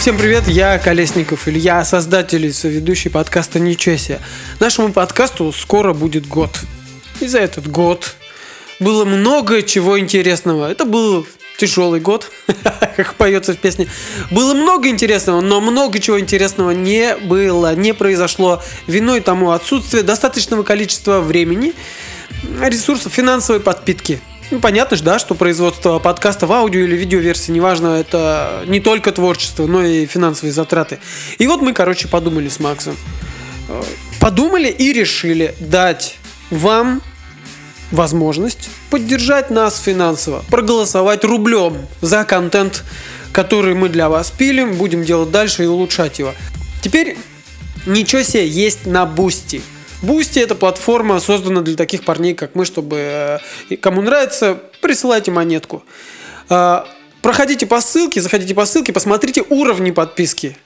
Всем привет, я Колесников Илья, создатель и соведущий подкаста «Ничего себе». Нашему подкасту скоро будет год. И за этот год было много чего интересного. Это был тяжелый год, как поется в песне. Было много интересного, но много чего интересного не было, не произошло. Виной тому отсутствие достаточного количества времени, ресурсов, финансовой подпитки. Ну, понятно же, да, что производство подкаста в аудио или видеоверсии, неважно, это не только творчество, но и финансовые затраты. И вот мы, короче, подумали с Максом. Э, Подумали и решили дать вам возможность поддержать нас финансово, проголосовать рублем за контент, который мы для вас пилим, будем делать дальше и улучшать его. Теперь ничего себе есть на Бусти. Бусти это платформа, создана для таких парней, как мы, чтобы э, кому нравится, присылайте монетку. Э, Проходите по ссылке, заходите по ссылке, посмотрите уровни подписки.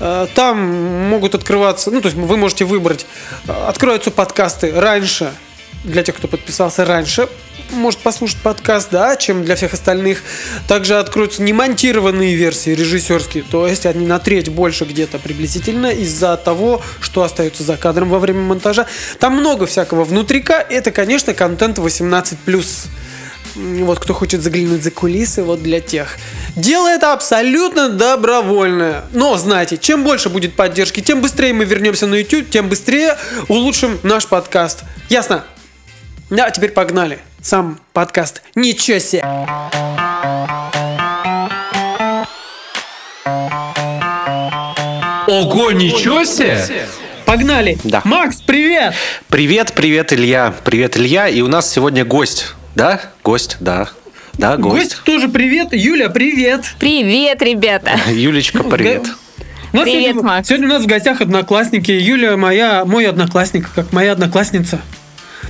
Э, Там могут открываться, ну то есть вы можете выбрать, откроются подкасты раньше, для тех, кто подписался раньше, может послушать подкаст, да, чем для всех остальных. Также откроются немонтированные версии режиссерские, то есть они на треть больше где-то приблизительно из-за того, что остается за кадром во время монтажа. Там много всякого внутрика. Это, конечно, контент 18+. М, Вот кто хочет заглянуть за кулисы, вот для тех. Дело это абсолютно добровольное. Но знаете, чем больше будет поддержки, тем быстрее мы вернемся на YouTube, тем быстрее улучшим наш подкаст. Ясно? Да, теперь погнали. Сам подкаст. Ничего себе. Ого, ничего себе! Погнали. Да. Макс, привет. Привет, привет, Илья. Привет, Илья. И у нас сегодня гость. Да? Гость, да. Да, гость. Гость тоже привет. Юля, привет. Привет, ребята! Юлечка, привет. У нас Привет, сегодня, Макс. Сегодня у нас в гостях одноклассники. Юля моя, мой одноклассник, как моя одноклассница.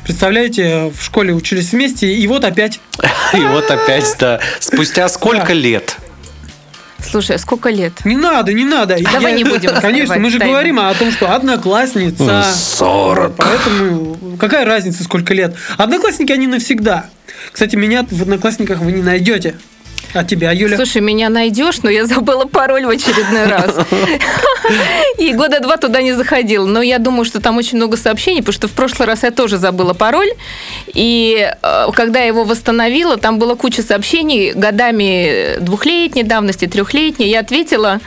Представляете, в школе учились вместе, и вот опять. И вот опять, да. Спустя сколько лет? Слушай, а сколько лет? Не надо, не надо. Давай не будем Конечно, мы же раскрывать говорим о том, что одноклассница. 40. Поэтому какая разница, сколько лет? Одноклассники, они навсегда. Кстати, меня в одноклассниках вы не найдете. А тебя, Юля? Слушай, меня найдешь, но я забыла пароль в очередной раз. И года два туда не заходила. Но я думаю, что там очень много сообщений, потому что в прошлый раз я тоже забыла пароль. И э, когда я его восстановила, там была куча сообщений годами двухлетней давности, трехлетней. Я ответила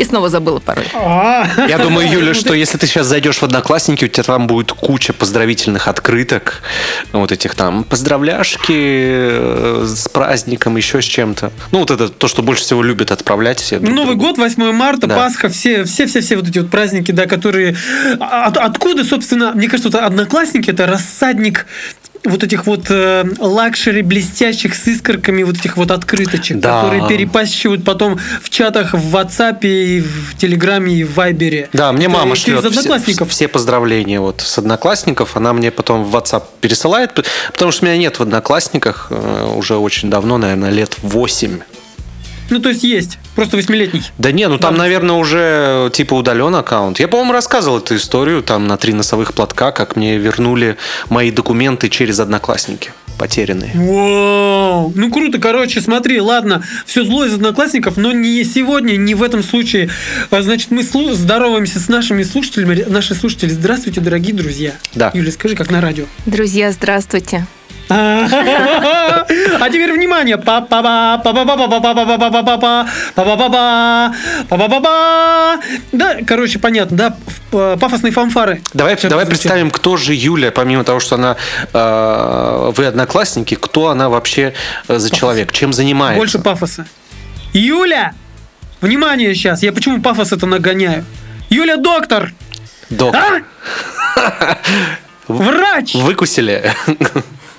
и снова забыла пароль. А, Я думаю, Юля, что если ты сейчас зайдешь в Одноклассники, у тебя там будет куча поздравительных открыток, вот этих там поздравляшки э, с праздником, еще с чем-то. Ну, вот это то, что больше всего любят отправлять все. друг Новый год, 8 марта, Да. Пасха, все, все, все, все вот эти вот праздники, да, которые... А- От, откуда, собственно, мне кажется, вот одноклассники это рассадник вот этих вот э, luxury блестящих с искорками вот этих вот открыточек, Да. которые перепощивают потом в чатах в WhatsApp и в Телеграме и в Вайбере. Да, мне Это мама шлет все, одноклассников. все поздравления вот с одноклассников. Она мне потом в WhatsApp пересылает, потому что меня нет в одноклассниках э, уже очень давно, наверное, лет 8. Ну, то есть есть, просто восьмилетний. Да не, ну там, наверное, уже типа удален аккаунт. Я, по-моему, рассказывал эту историю там на три носовых платка, как мне вернули мои документы через одноклассники потерянные. Вау! Ну круто, короче, смотри, ладно, все зло из одноклассников, но не сегодня, не в этом случае. А, Значит, мы слу- здороваемся с нашими слушателями. Наши слушатели, здравствуйте, дорогие друзья. Да. Юля, скажи, как на радио. Друзья, здравствуйте. А теперь внимание! па па ба па па ба па па па па па па па па па па па па па па па па Да, короче, понятно, да, пафосные фанфары. Давай, давай представим, кто же Юля, помимо того, что она э, вы одноклассники, кто она вообще э, за человек, чем занимается. Больше пафоса. Юля! Внимание сейчас, я почему пафос это нагоняю? Юля доктор! Док. А? Врач! Выкусили.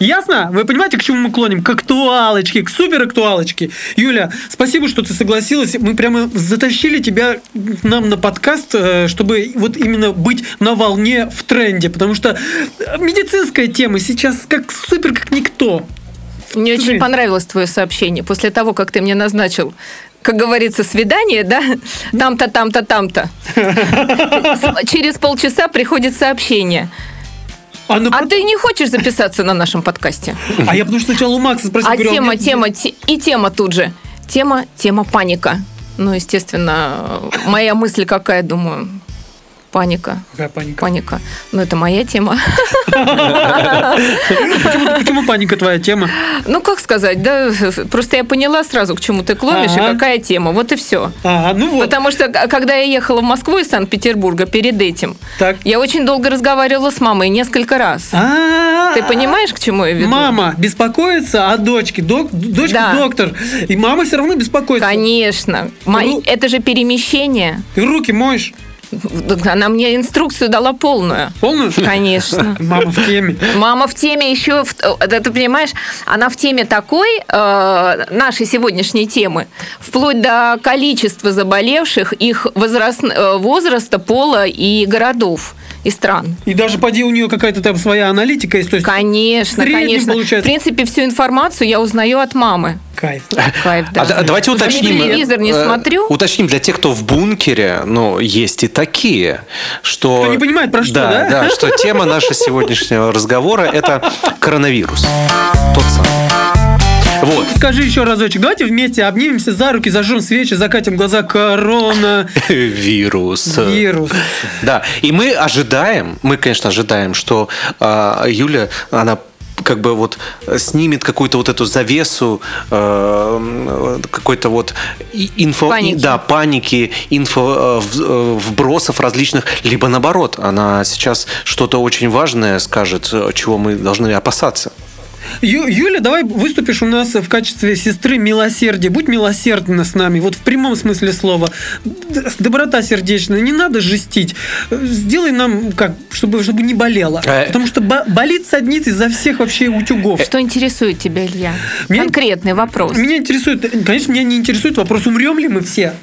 Ясно? Вы понимаете, к чему мы клоним? К актуалочке, к супер актуалочке. Юля, спасибо, что ты согласилась. Мы прямо затащили тебя к нам на подкаст, э, чтобы вот именно быть на волне в тренде. Потому что э, медицинская тема сейчас как супер, как никто. Мне Слушай. очень понравилось твое сообщение. После того, как ты мне назначил, как говорится, свидание, да? Там-то, там-то, там-то. Через полчаса приходит сообщение. А, на- А ты не хочешь записаться на нашем подкасте? а я потому что сначала у Макса спросил. А говорю, тема, тема, те- и тема тут же. Тема, тема паника. Ну, естественно, моя мысль какая, думаю, паника. Какая паника? Паника. Ну, это моя тема. Почему, паника твоя тема? Ну, как сказать, да, просто я поняла сразу, к чему ты клонишь и какая тема. Вот и все. Ну. Потому что, когда я ехала в Москву из Санкт-Петербурга перед этим, я очень долго разговаривала с мамой, несколько раз. Ты понимаешь, к чему я веду? Мама беспокоится о дочке. Дочка доктор. И мама все равно беспокоится. Конечно. Это же перемещение. Ты руки моешь. Она мне инструкцию дала полную. Полную? Конечно. Мама в теме. Мама в теме еще, ты понимаешь, она в теме такой э, нашей сегодняшней темы, вплоть до количества заболевших, их возраст, э, возраста, пола и городов и стран. И даже поди у нее какая-то там своя аналитика есть. То есть Конечно, конечно. получается. В принципе, всю информацию я узнаю от мамы. Кайф. Кайф, да. А да- давайте Потому что уточним. телевизор не э, смотрю. Уточним для тех, кто в бункере, ну, есть и такие, что... Кто не понимает, про что, да? Да, что тема нашего сегодняшнего разговора – это коронавирус. Тот самый. Вот. Скажи еще разочек. Давайте вместе обнимемся за руки, зажжем свечи, закатим глаза. Корона. Вирус. Вирус. Да, и мы ожидаем, мы, конечно, ожидаем, что а, Юля, она как бы вот снимет какую-то вот эту завесу э, какой-то вот инфо, Паники. да, паники, инфо э, э, вбросов различных, либо наоборот, она сейчас что-то очень важное скажет, э, чего мы должны опасаться. Ю- Юля, давай выступишь у нас в качестве сестры милосердия. Будь милосердна с нами, вот в прямом смысле слова. Доброта сердечная, не надо жестить. Сделай нам как, чтобы, чтобы не болело. Э. Потому что бо- болит саднит из-за всех вообще утюгов. Что интересует тебя, Илья? Меня- Конкретный вопрос. Меня интересует, конечно, меня не интересует вопрос, умрем ли мы все.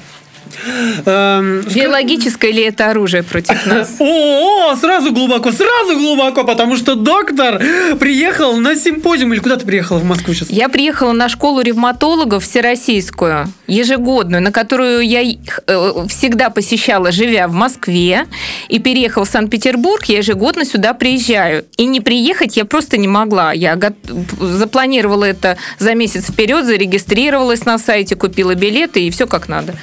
Ска- Биологическое ли это оружие против нас? О, сразу глубоко, сразу глубоко, потому что доктор приехал на симпозиум. Или куда ты приехала в Москву сейчас? Я приехала на школу ревматологов всероссийскую, ежегодную, на которую я э, всегда посещала, живя в Москве, и переехала в Санкт-Петербург, я ежегодно сюда приезжаю. И не приехать я просто не могла. Я запланировала это за месяц вперед, зарегистрировалась на сайте, купила билеты и все как надо.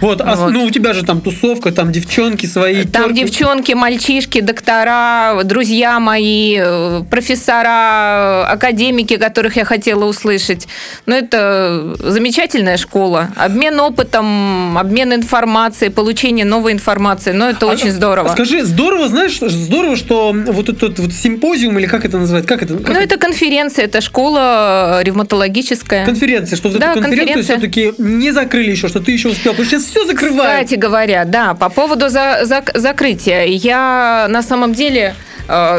Вот, а Вот. ну у тебя же там тусовка, там девчонки свои. Там тёрки. девчонки, мальчишки, доктора, друзья мои, э, профессора, академики, которых я хотела услышать. Ну, это замечательная школа. Обмен опытом, обмен информацией, получение новой информации. Ну, это очень здорово. Скажи, здорово, знаешь, здорово, что вот этот вот симпозиум, или как это называют, как это? как Ну, это конференция, это школа э, ревматологическая. Конференция, что вот Да, эту конференцию все-таки не закрыли еще, что ты еще успел. Потому что сейчас все закрывают. Кстати говоря, да, по поводу за- зак- закрытия, я на самом деле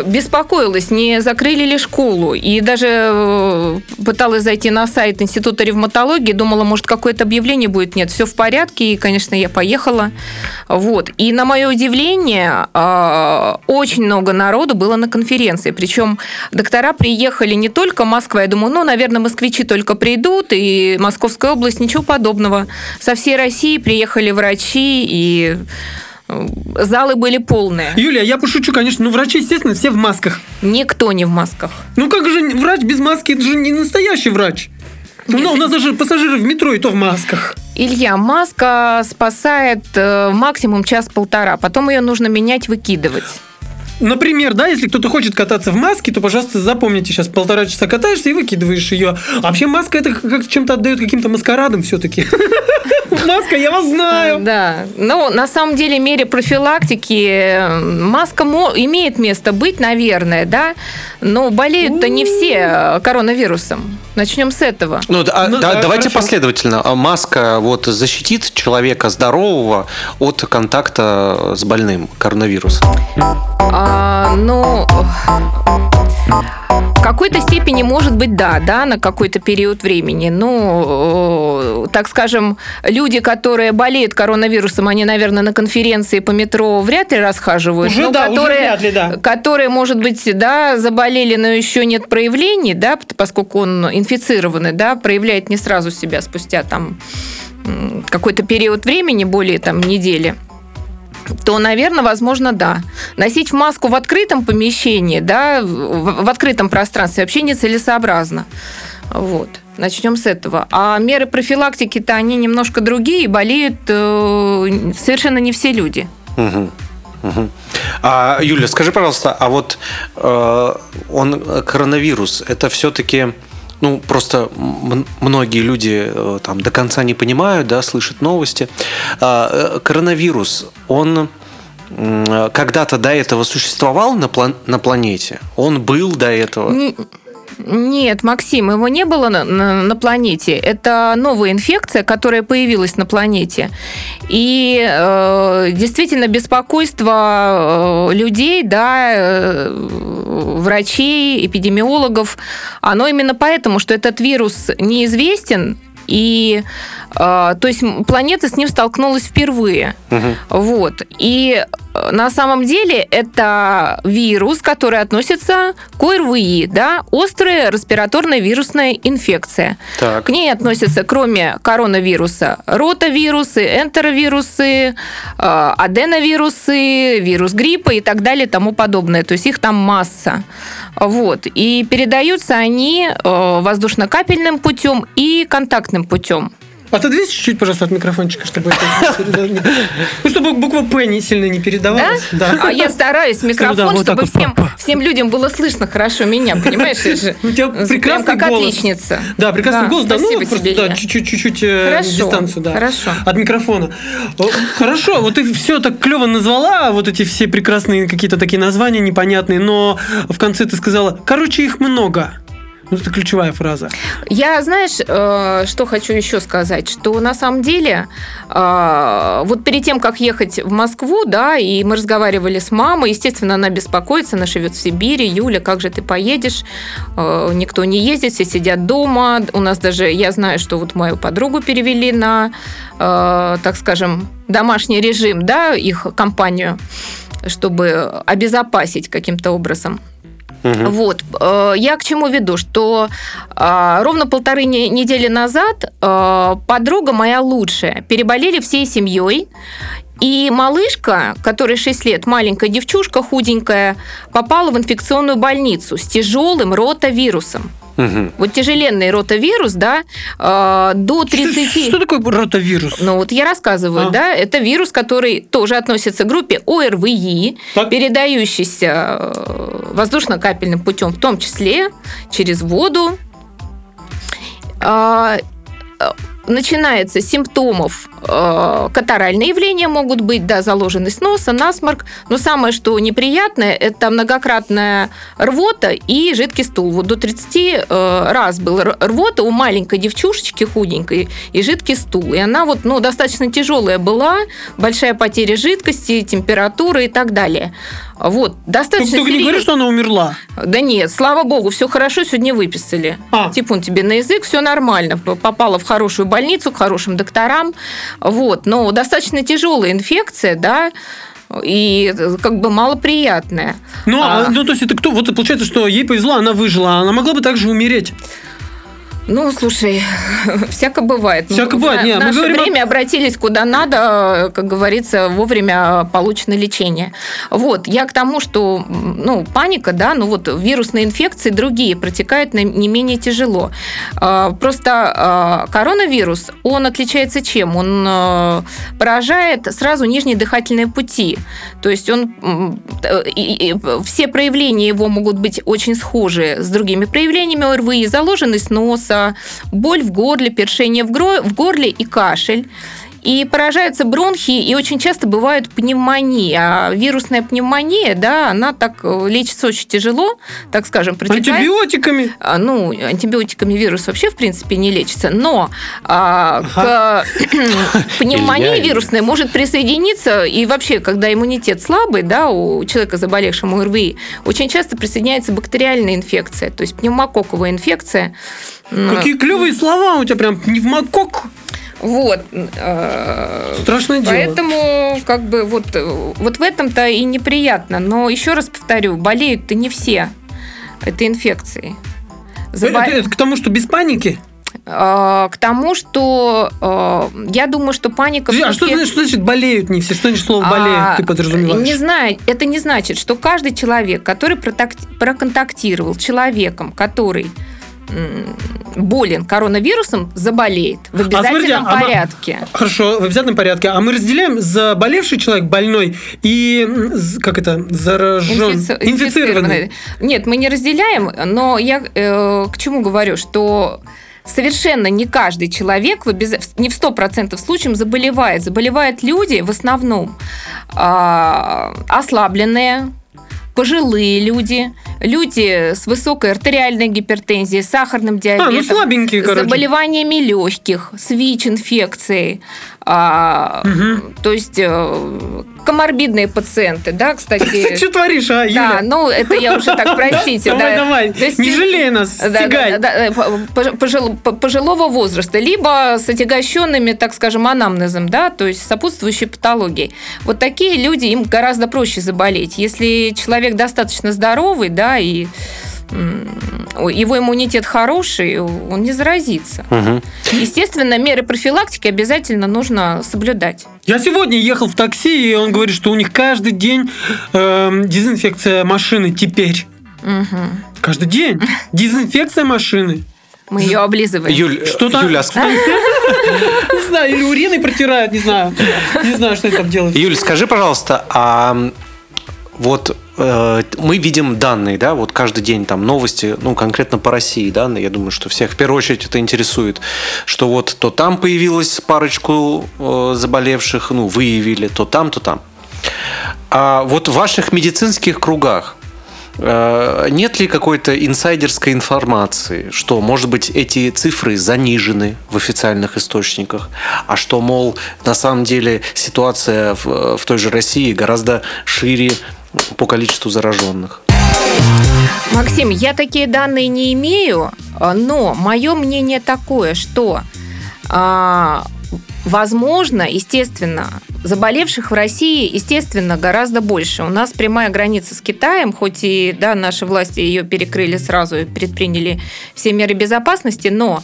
беспокоилась, не закрыли ли школу. И даже э, пыталась зайти на сайт Института ревматологии, думала, может, какое-то объявление будет. Нет, все в порядке, и, конечно, я поехала. Вот. И на мое удивление, э, очень много народу было на конференции. Причем доктора приехали не только Москва. Я думаю, ну, наверное, москвичи только придут, и Московская область, ничего подобного. Со всей России приехали врачи, и э, залы были полные. Юлия, я пошучу, конечно, но врачи, естественно, все в масках. Никто не в масках. Ну как же врач без маски, это же не настоящий врач. Ну, у нас даже пассажиры в метро и то в масках. Илья, маска спасает э, максимум час-полтора, потом ее нужно менять, выкидывать. Например, да, если кто-то хочет кататься в маске, то, пожалуйста, запомните, сейчас полтора часа катаешься и выкидываешь ее. А вообще маска это как чем-то отдает каким-то маскарадом все-таки. Маска, я вас знаю. Да, ну, на самом деле, мере профилактики э, маска имеет место быть, наверное, да, но болеют-то не все э, коронавирусом. Начнем с этого. Ну, да, Ну, да, да, давайте хорошо. последовательно. А Маска вот защитит человека здорового от контакта с больным коронавирусом. А, ну, в какой-то степени, может быть, да, да, на какой-то период времени. Ну, э, так скажем, люди, которые болеют коронавирусом, они, наверное, на конференции по метро вряд ли расхаживают. Уже но да, уже которые, вряд ли, да. которые, может быть, да, заболели, но еще нет проявлений, да, поскольку он инфицированный, да, проявляет не сразу себя спустя там какой-то период времени, более там недели то, наверное, возможно, да. Носить маску в открытом помещении, да, в, открытом пространстве вообще нецелесообразно. Вот. Начнем с этого. А меры профилактики-то они немножко другие, болеют э, совершенно не все люди. Мгм. Мгм. А, Юля, скажи, пожалуйста, а вот э, он э, коронавирус, это все-таки ну, просто многие люди э, там до конца не понимают, да, слышат новости. А, э, коронавирус, он м, когда-то до этого существовал на, план- на планете? Он был до этого? Не- Нет, Максим, его не было на, на- на планете. Это новая инфекция, которая появилась на планете. И э, действительно беспокойство э, людей, да, э, врачей, эпидемиологов, оно именно поэтому, что этот вирус неизвестен, и э, то есть планета с ним столкнулась впервые. Мгм. Вот. И э, на самом деле это вирус, который относится к ОРВИ, да, острая респираторная вирусная инфекция. Так. К ней относятся, кроме коронавируса, ротавирусы, энтеровирусы, э, аденовирусы, вирус гриппа и так далее и тому подобное. То есть их там масса. Вот. И передаются они э, воздушно-капельным путем и контактным путем. Отодвинь чуть-чуть, пожалуйста, от микрофончика, чтобы это Ну, чтобы буква П не сильно не передавалась. Да. А я стараюсь микрофон, чтобы всем, всем людям было слышно хорошо меня, понимаешь? У тебя прям прекрасный как голос. отличница. Да, прекрасный голос. Да, ну, просто, да, чуть-чуть, э, дистанцию, да. хорошо. От микрофона. Хорошо, вот ты все так клево назвала, вот эти все прекрасные какие-то такие названия непонятные, но в конце ты сказала, короче, их много. Вот это ключевая фраза. Я, знаешь, э, что хочу еще сказать, что на самом деле э, вот перед тем, как ехать в Москву, да, и мы разговаривали с мамой, естественно, она беспокоится, она живет в Сибири, Юля, как же ты поедешь? Э, Никто не ездит, все сидят дома. У нас даже, я знаю, что вот мою подругу перевели на, э, так скажем, домашний режим, да, их компанию, чтобы обезопасить каким-то образом. Мгм. Вот. э, Я к чему веду, что э, ровно полторы не- недели назад э, подруга моя лучшая переболели всей семьей. И малышка, которой 6 лет, маленькая девчушка, худенькая, попала в инфекционную больницу с тяжелым ротавирусом. Мгм. Вот тяжеленный ротавирус, да, э, до 30... Что, что такое ротавирус? Ну вот я рассказываю, А. да, это вирус, который тоже относится к группе ОРВИ, Так. передающийся э, воздушно-капельным путем, в том числе через воду. А, э, Начинается с симптомов э, катаральные явления могут быть, да, заложенность носа, насморк. Но самое, что неприятное, это многократная рвота и жидкий стул. Вот до 30 э, раз был рвота у маленькой девчушечки худенькой и жидкий стул. И она вот, ну, достаточно тяжелая была, большая потеря жидкости, температура и так далее. Вот, достаточно только не говори, серьез- что она умерла. да нет, слава богу, все хорошо, сегодня выписали. А. Типун тебе на язык, все нормально. Попала в хорошую больницу, к хорошим докторам. Вот. Но достаточно тяжелая инфекция, да, и как бы малоприятная. Ну, а, А. ну, то есть это кто? Вот получается, что ей повезло, она выжила, а она могла бы также умереть. Ну, слушай, всяко бывает. Ну, Всяко бывает. В, мы наше говорим время обратились куда надо, как говорится, вовремя получено лечение. Вот, я к тому, что, ну, паника, да, ну вот вирусные инфекции другие протекают не менее тяжело. А, Просто а, коронавирус, он отличается чем? Он э, поражает сразу нижние дыхательные пути. То есть он э, все проявления его могут быть очень схожи с другими проявлениями ОРВИ, заложенность носа, боль в горле, першение в, гро- в горле и кашель. И поражаются бронхи, и очень часто бывают пневмонии. А вирусная пневмония, да, она так э, лечится очень тяжело, так скажем, протекает. Антибиотиками. А, Ну, антибиотиками вирус вообще, в принципе, не лечится. Но а, к пневмонии вирусной может присоединиться, и вообще, когда иммунитет слабый, да, у человека, заболевшего ОРВИ, очень часто присоединяется бактериальная инфекция, то есть пневмококковая инфекция. М, Какие клевые слова у тебя прям пневмокок. Вот. э, Страшное дело. Поэтому, как бы, вот, э, вот в этом-то и неприятно. Но еще раз повторю, болеют-то не все этой инфекцией. Забо- Это, это к тому, что без паники? Э, К тому, что э, я думаю, что паника... А что, значит, что значит болеют не все? Что значит слово болеют А, ты подразумеваешь? Не знаю, это не значит, что каждый человек, который проконтактировал с человеком, который болен коронавирусом, заболеет в обязательном смотрите, а ма- порядке. Хорошо, в обязательном порядке. А мы разделяем заболевший человек, больной, и как это, заражен, Инфици- инфицированный. Нет, мы не разделяем, но я э, к чему говорю, что совершенно не каждый человек в обяз- не в 100% случаев заболевает. Заболевают люди в основном а, ослабленные, пожилые люди, люди с высокой артериальной гипертензией, сахарным А, диабетом, ну слабенькие, короче. заболеваниями легких, с ВИЧ-инфекцией, а, то есть э, коморбидные пациенты, да, Ты кстати. что творишь, а, Да, Юля? ну это я уже так, простите. Давай, да. давай, не жалей нас, да, да, да, да, пожилого возраста, либо с отягощенными, так скажем, анамнезом, да, то есть сопутствующей патологией. Вот такие люди, им гораздо проще заболеть. Если человек достаточно здоровый, да, и м, его иммунитет хороший, он не заразится. Мгм. Естественно, меры профилактики обязательно нужно соблюдать. Я сегодня ехал в такси, и он говорит, что у них каждый день эм, дезинфекция машины теперь. Мгм. Каждый день. Дезинфекция машины. Мы ее облизываем. Юль, Что-то- Юля, а Не знаю, или уриной протирают, не знаю. Не знаю, что они там делают. Юль, скажи, пожалуйста, а вот э, мы видим данные, да, вот каждый день там новости, ну, конкретно по России, да, я думаю, что всех в первую очередь это интересует, что вот то там появилось парочку э, заболевших, ну, выявили, то там, то там. А вот в ваших медицинских кругах э, нет ли какой-то инсайдерской информации, что, может быть, эти цифры занижены в официальных источниках, а что, мол, на самом деле ситуация в, в той же России гораздо шире по количеству зараженных? Максим, я такие данные не имею, а, но мое мнение такое, что а, возможно, естественно, заболевших в России, естественно, гораздо больше. У нас прямая граница с Китаем, хоть и да, наши власти ее перекрыли сразу и предприняли все меры безопасности, но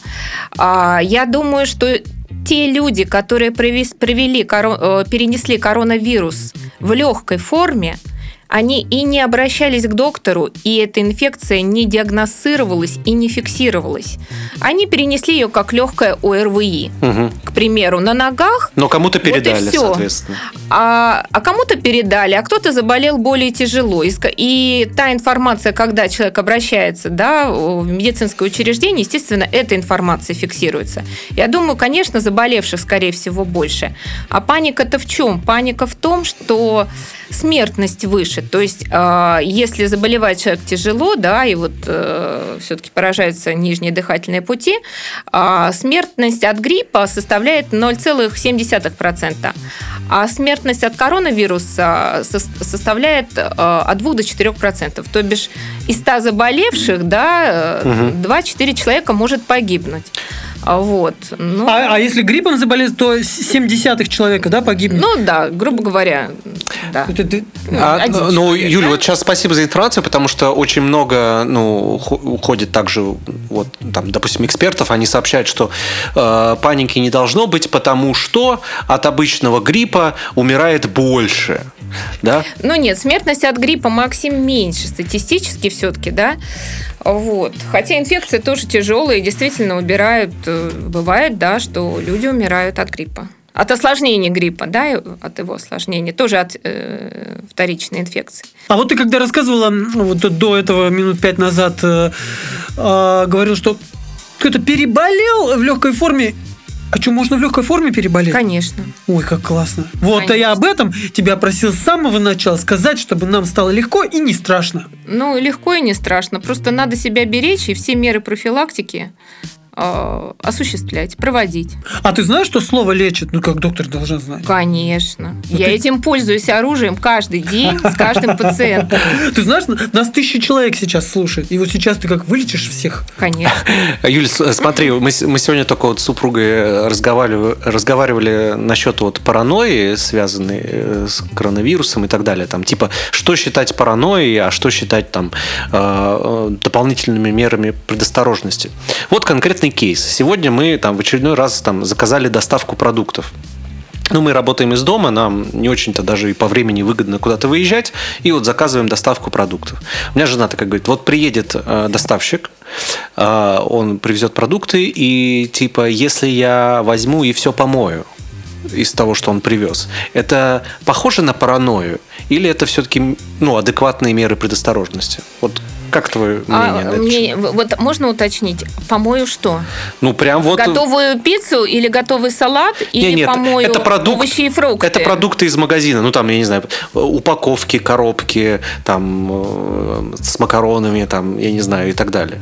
а, я думаю, что те люди, которые коро- э, перенесли коронавирус в легкой форме, они и не обращались к доктору, и эта инфекция не диагностировалась и не фиксировалась. Они перенесли ее как легкое ОРВИ. Мгм. К примеру, на ногах, Но кому-то Вот передали, всё. соответственно. а, а кому-то передали, а кто-то заболел более тяжело. И, и та информация, когда человек обращается да, в медицинское учреждение, естественно, эта информация фиксируется. Я думаю, конечно, заболевших, скорее всего, больше. А паника-то в чем? Паника в том, что смертность выше. То есть, э, если заболевает человек тяжело, да, и вот все-таки поражаются нижние дыхательные пути, а смертность от гриппа составляет 0,7%. А смертность от коронавируса сос- составляет э, от 2 до 4%. То бишь из 100 заболевших, да, э, 2-4 человека может погибнуть. А Вот. Ну, А, а если гриппом заболеть, то 7 десятых человека, да, погибнет? ну да, грубо говоря, да. Это ты- А, один ну, человек, Юля, да? вот сейчас спасибо за информацию, потому что очень много, ну, хо- уходит также, вот, там, допустим, экспертов, они сообщают, что э, паники не должно быть, потому что от обычного гриппа умирает больше, да? Ну нет, смертность от гриппа Максим меньше статистически все-таки, да. Вот. Хотя инфекции тоже тяжелые, действительно убирают. э, Бывает, да, что люди умирают от гриппа. От осложнений гриппа, да, и от его осложнений, тоже от э, вторичной инфекции. А вот ты когда рассказывала м, вот до этого минут пять назад, э, э, говорил, что кто-то переболел в легкой форме. А что, можно в легкой форме переболеть? Конечно. Ой, как классно. Вот, а я об этом тебя просил с самого начала сказать, чтобы нам стало легко и не страшно. Ну, легко и не страшно. Просто надо себя беречь и все меры профилактики э, осуществлять, проводить. А ты знаешь, что слово лечит? Ну, как доктор должна знать. Конечно. Ну, Я ты- этим пользуюсь оружием каждый день с каждым пациентом. Ты знаешь, нас тысячи человек сейчас слушает. И вот сейчас ты как вылечишь всех. Конечно. Юль, с- смотри, мы, мы сегодня только вот с супругой разговаривали, разговаривали насчет вот паранойи, связанной э, с коронавирусом и так далее. Там, типа, что считать паранойей, а что считать там э, э, дополнительными мерами предосторожности. Вот конкретный кейс. Сегодня мы там в очередной раз там заказали доставку продуктов. Ну, мы работаем из дома, нам не очень-то даже и по времени выгодно куда-то выезжать, и вот заказываем доставку продуктов. У меня жена такая говорит, вот приедет э, доставщик, А, Он привезет продукты, и типа, если я возьму и все помою из того, что он привез, это похоже на паранойю? Или это все-таки ну, адекватные меры предосторожности? Вот как твое мнение А, на этот мне- вот можно уточнить, помою что? Ну, прям вот... Готовую пиццу или готовый салат? Или Не, нет, помою это продукт, овощи и фрукты? Это продукты из магазина. Ну, там, я не знаю, упаковки, коробки, там, э, с макаронами, там, я не знаю, и так далее.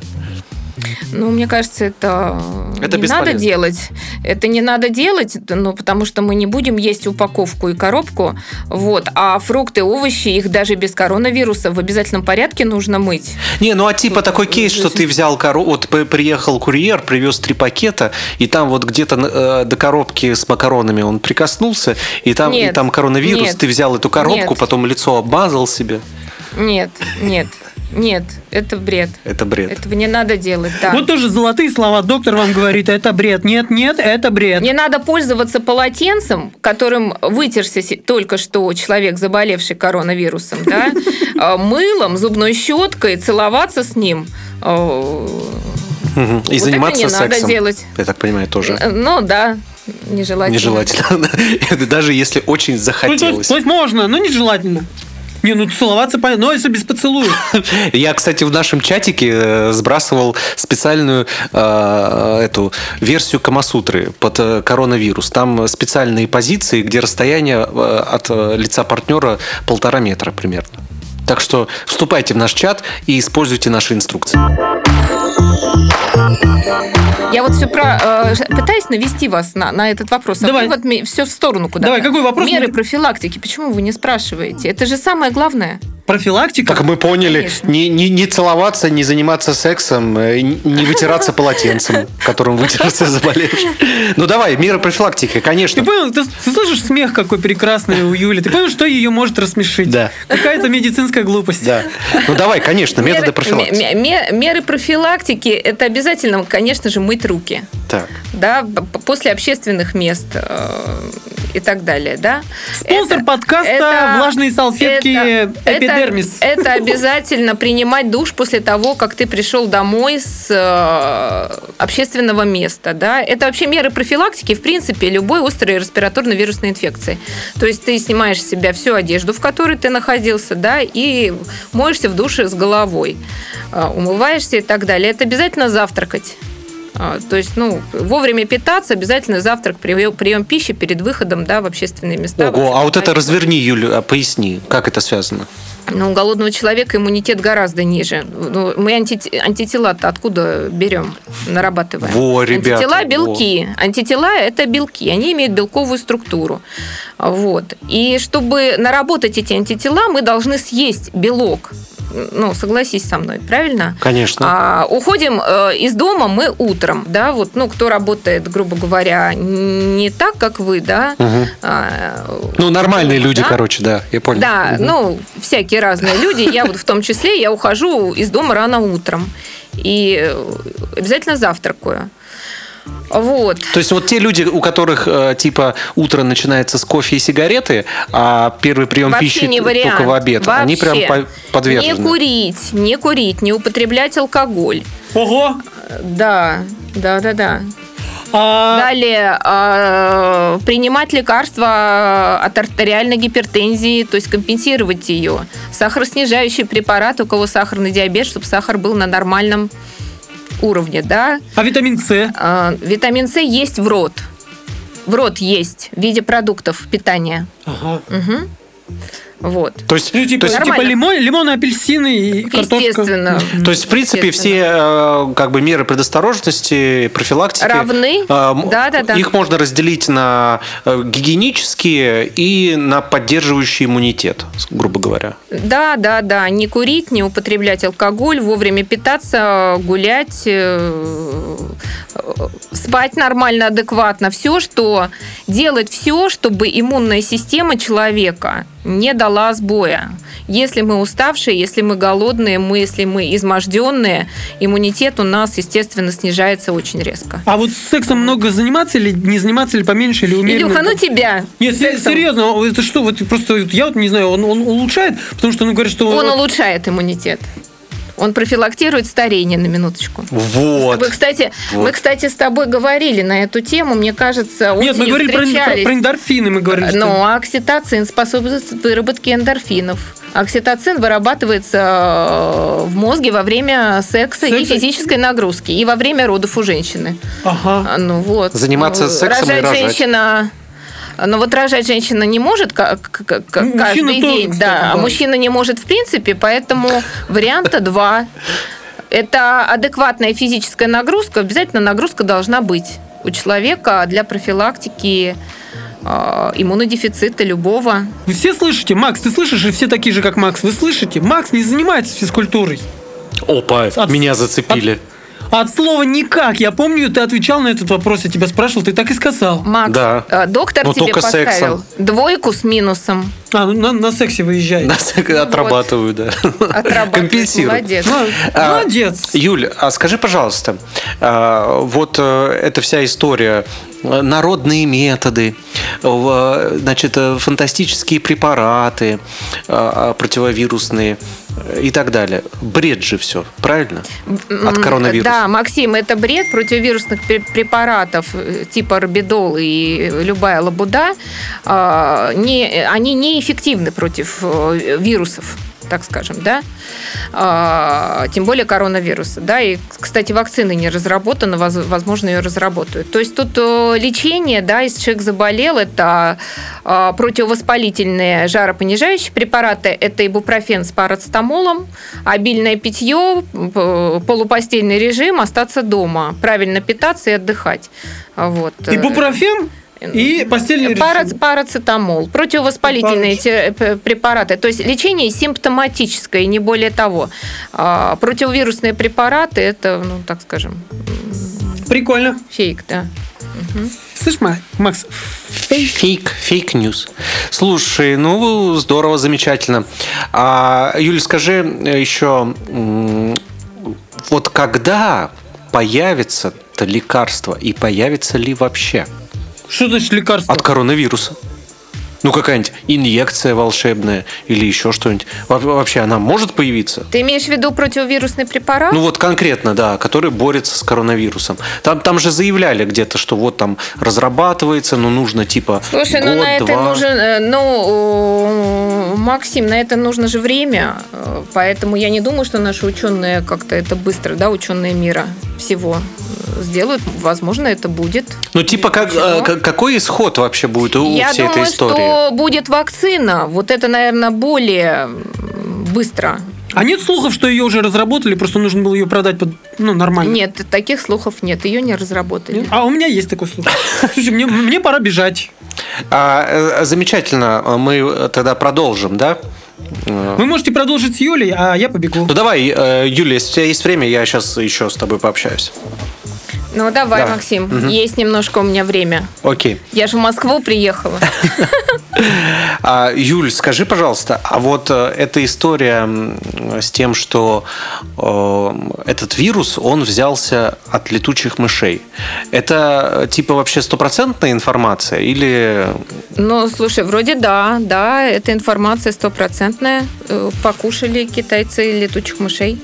Ну, мне кажется, это, Это не бесполезно. надо делать. Это не надо делать, ну, потому что мы не будем есть упаковку и коробку. Вот. А фрукты, овощи, их даже без коронавируса в обязательном порядке нужно мыть. Не, ну а типа такой кейс, что ты взял коробку, вот приехал курьер, привез три пакета, и там вот где-то э, до коробки с макаронами он прикоснулся, и там, и Нет, там коронавирус, нет, ты взял эту коробку, нет. потом лицо обмазал себе. Нет, нет, нет, это бред. Это бред. Этого не надо делать, да. Вот тоже золотые слова. Доктор вам говорит, это бред. Нет, нет, это бред. Не надо пользоваться полотенцем, которым вытерся только что человек, заболевший коронавирусом, да, а, мылом, зубной щеткой, целоваться с ним. э, Мгм. И это заниматься не надо сексом. делать. Я так понимаю, тоже. Ну да, нежелательно. Нежелательно. Даже если очень Ну, то, есть, захотелось. то есть можно, но нежелательно. Не, ну целоваться понятно, но если без поцелуев. Я, кстати, в нашем чатике э, сбрасывал специальную э, эту версию Камасутры под э, коронавирус. Там специальные позиции, где расстояние от лица партнера полтора метра примерно. Так что вступайте в наш чат и используйте наши инструкции. Я вот все про, э, пытаюсь навести вас на, на этот вопрос. А Давай. вы вот все в сторону куда Давай, какой вопрос? Меры профилактики. Почему вы не спрашиваете? Это же самое главное. Профилактика. Как мы поняли, Конечно. не, не, не целоваться, не заниматься сексом, э, не вытираться полотенцем, которым вытираться заболевший. Ну давай, меры профилактики, Ты конечно. понял, ты, ты слышишь смех какой прекрасный у Юли? Ты понял, что ее может рассмешить? Да. Какая-то медицинская глупость. Да. Ну давай, конечно, методы Меры- профилактики. ме- ме- меры профилактики это обязательно, конечно же, мыть руки. Так. да, после общественных мест э, и так далее, да. Спонсор Это- подкаста это- «Влажные салфетки это- Эпидермис». Это, это обязательно принимать душ после того, как ты пришел домой с э, общественного места, да. Это вообще меры профилактики, в принципе, любой острой респираторно-вирусной инфекции. То есть ты снимаешь с себя всю одежду, в которой ты находился, да, и моешься в душе с головой, э, умываешься и так далее. Это обязательно завтракать. А, То есть, ну, вовремя питаться, обязательно завтрак, прием, прием пищи перед выходом, да, в общественные места. Ого, а вот это разверни, Юля, а поясни, как это связано? Ну, у голодного человека иммунитет гораздо ниже. Ну, мы анти- антитела-то откуда берем, нарабатываем? Во, ребята, Антитела – во. белки. Антитела – это белки. Они имеют белковую структуру. Вот. И чтобы наработать эти антитела, мы должны съесть белок. Ну, согласись со мной, правильно? Конечно. А, уходим э, из дома мы утром, да, вот, ну, кто работает, грубо говоря, не так, как вы, да. Мгм. а, Ну, нормальные люди, да? короче, да, я понял. Да, Мгм. ну, всякие разные люди. Я вот в том числе, я ухожу из дома рано утром. И э, обязательно завтракаю. Вот. То есть вот те люди, у которых э, типа утро начинается с кофе и сигареты, а первый прием Вообще пищи не т- вариант. только в обед, они прям Вообще. по- подвержены. Не курить, не курить, не употреблять алкоголь. Ого! Да, да, да, да. А, Далее, э, принимать лекарства от артериальной гипертензии, то есть компенсировать ее. Сахароснижающие препараты, у кого сахарный диабет, чтобы сахар был на нормальном уровне, да. а витамин С? А, Витамин С есть в рот. В рот есть в виде продуктов питания. Ага. Мгм. Вот. То есть, Ну, типа, то есть, типа лимон, лимоны, апельсины и картошка. Естественно. то есть, в принципе, все э, как бы меры предосторожности, профилактики Равны. э, м- Да-да-да. Их можно разделить на э, гигиенические и на поддерживающий иммунитет, грубо говоря. Да, да, да. Не курить, не употреблять алкоголь, вовремя питаться, гулять, э, спать нормально, адекватно. Все, что делать все, чтобы иммунная система человека не дала сбоя. Если мы уставшие, если мы голодные, мы, если мы изможденные, иммунитет у нас, естественно, снижается очень резко. А вот сексом много заниматься или не заниматься, или поменьше, или умеренно? Илюха, ну тебя. Нет, се- Сексом. серьезно, это что, вот просто я вот не знаю, он, он улучшает, потому что он говорит, что Он улучшает иммунитет. Он профилактирует старение на минуточку. Вот. Мы, кстати, Вот. мы, кстати, с тобой говорили на эту тему. Мне кажется, Нет, мы говорили про, про, встречались. про эндорфины, мы говорили. что- Ну, окситоцин способствует выработке эндорфинов. Окситоцин вырабатывается э, в мозге во время секса, и Секса? физической нагрузки, и во время родов у женщины. Ага. А, Ну вот. Заниматься Ну, сексом и рожать рожать. женщина. Но вот рожать женщина не может как, как- как Ну, каждый мужчина тоже, день, кстати, да, а да. мужчина не может в принципе, поэтому варианта два. Это адекватная физическая нагрузка, обязательно нагрузка должна быть у человека для профилактики э, иммунодефицита любого. Вы все слышите? Макс, ты слышишь? И все такие же, как Макс. Вы слышите? Макс не занимается физкультурой. Опа, От- меня зацепили. А от слова «никак». Я помню, ты отвечал на этот вопрос, я тебя спрашивал, ты так и сказал. Макс, Да. э, доктор Но тебе только поставил сексом. двойку с минусом. А, ну на, на сексе выезжает. Нас Отрабатываю, да. Отрабатывает. Компенсирую. Молодец. Ну, А, Молодец. Юль, а скажи, пожалуйста, а, вот э, эта вся история, народные методы, значит, э, фантастические препараты э, противовирусные э, и так далее. Бред же все, правильно? От коронавируса. Да, Максим, это бред противовирусных пре- препаратов типа орбидол и любая лабуда. а, не, они неэффективны против вирусов так скажем, да, А, тем более коронавируса, да, и, кстати, вакцины не разработаны, воз- возможно, ее разработают. То есть тут э, лечение, да, если человек заболел, это а, противовоспалительные жаропонижающие препараты, это ибупрофен с парацетамолом, обильное питье, полупостельный режим, остаться дома, правильно питаться и отдыхать. Вот. Ибупрофен и постельный Пара- режим. Парацетамол, противовоспалительные те- п- препараты. То есть лечение симптоматическое, не более того. А, Противовирусные препараты это, ну, так скажем, Прикольно. фейк, да. Слышь, Ма- Макс, Фейк, фейк ньюс. Слушай, ну здорово, замечательно. А, Юля, скажи еще, м, вот когда появится это лекарство и появится ли вообще что значит лекарство? от коронавируса? Ну, какая-нибудь инъекция волшебная или еще что-нибудь. Во- Вообще, она может появиться? Ты имеешь в виду противовирусный препарат? Ну вот конкретно, да, который борется с коронавирусом. Там, там же заявляли где-то, что вот там разрабатывается, но нужно типа Слушай, год, ну на это два. нужен, э, ну, э, Максим, на это нужно же время, э, поэтому я не думаю, что наши ученые как-то это быстро, да, ученые мира всего сделают. Возможно, это будет. Ну типа как, э, какой исход вообще будет у Я всей думаю, этой истории? что будет вакцина. Вот это, наверное, более быстро. А нет слухов, что ее уже разработали, просто нужно было ее продать под, ну, нормально? Нет, таких слухов нет. Ее не разработали. А у меня есть такой слух. Слушай, мне, мне пора бежать. А, э, замечательно, мы тогда продолжим, да? Вы можете продолжить с Юлей, а я побегу. Ну давай, э, Юля, если у тебя есть время, я сейчас еще с тобой пообщаюсь. Ну, давай, Да. Максим. Есть немножко у меня время. Окей. Я же в Москву приехала. А, Юль, скажи, пожалуйста, а вот э, эта история с тем, что э, этот вирус, он взялся от летучих мышей, это э, типа вообще стопроцентная информация или... Ну, слушай, вроде да, да, эта информация стопроцентная. Э, Покушали китайцы летучих мышей.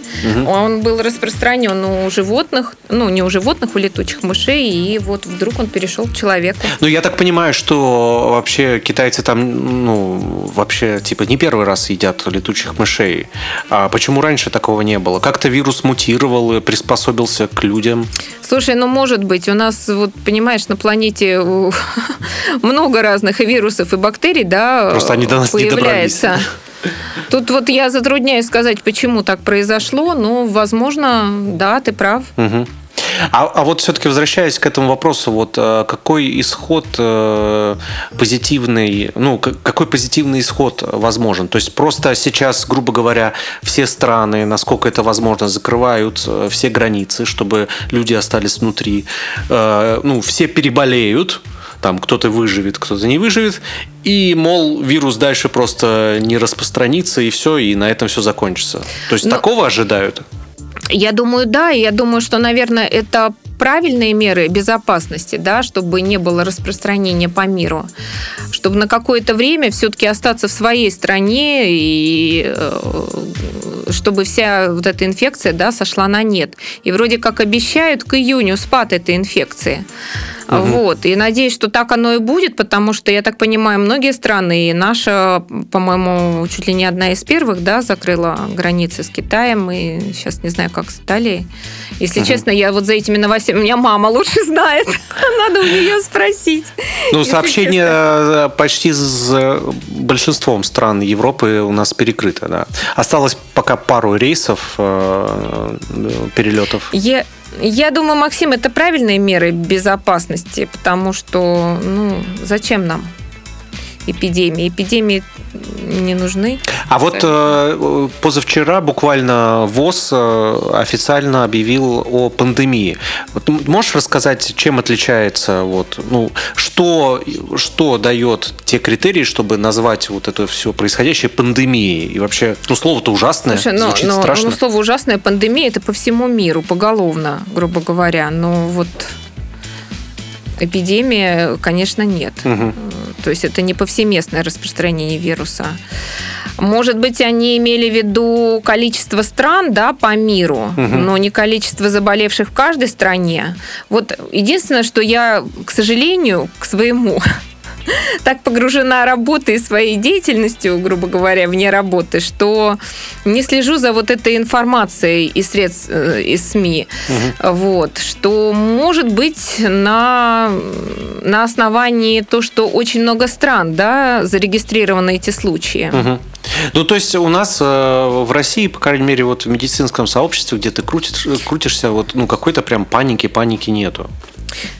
Он был распространен у животных, ну, не у животных, у летучих мышей, и вот вдруг он перешел к человеку. Ну, я так понимаю, что вообще китайцы там, ну, вообще, типа, не первый раз едят летучих мышей. А почему раньше такого не было? Как-то вирус мутировал и приспособился к людям? Слушай, ну, может быть, у нас, вот, понимаешь, на планете много разных и вирусов, и бактерий, да, Просто они до нас не появляется. Тут вот я затрудняюсь сказать, почему так произошло, но, возможно, да, ты прав. Мгм. А, а вот все-таки возвращаясь к этому вопросу, вот э, какой исход э, позитивный, ну какой позитивный исход возможен? То есть просто сейчас, грубо говоря, все страны, насколько это возможно, закрывают э, все границы, чтобы люди остались внутри. Ну все переболеют, там кто-то выживет, кто-то не выживет, и, мол, вирус дальше просто не распространится, и все, и на этом все закончится. То есть Ну, такого ожидают? Я думаю, да, и я думаю, что, наверное, это правильные меры безопасности, да, чтобы не было распространения по миру, чтобы на какое-то время все-таки остаться в своей стране и э, чтобы вся вот эта инфекция да, сошла на нет. И вроде как обещают к июню спад этой инфекции. Угу. Вот. И надеюсь, что так оно и будет, потому что, я так понимаю, многие страны, и наша, по-моему, чуть ли не одна из первых, да, закрыла границы с Китаем, и сейчас не знаю, как с Италией. Если угу. честно, я вот за этими новостями, у меня мама лучше знает, надо у нее спросить. Ну, сообщение честно. почти с большинством стран Европы у нас перекрыто, да. Осталось пока пару рейсов, э, перелетов. Я, я думаю, Максим, это правильные меры безопасности, потому что, ну, зачем нам эпидемии? Эпидемии не нужны. А вот э, позавчера буквально ВОЗ э, официально объявил о пандемии. Вот, можешь рассказать, чем отличается, вот, ну, что, что дает те критерии, чтобы назвать вот это все происходящее пандемией? И вообще, ну, слово-то ужасное, Слушай, но, звучит но, страшно. Ну, слово ужасное, пандемия, это по всему миру, поголовно, грубо говоря. Но вот эпидемия, конечно, нет. Угу. То есть это не повсеместное распространение вируса. Может быть, они имели в виду количество стран да, по миру, угу. но не количество заболевших в каждой стране. Вот единственное, что я, к сожалению, к своему так погружена работой и своей деятельностью, грубо говоря, вне работы, что не слежу за вот этой информацией из средств, э, из СМИ. Угу. Вот, что может быть на, на основании то, что очень много стран, да, зарегистрированы эти случаи. Угу. Ну, то есть у нас э, в России, по крайней мере, вот в медицинском сообществе, где ты крутишь, крутишься, вот, ну, какой-то прям паники, паники нету.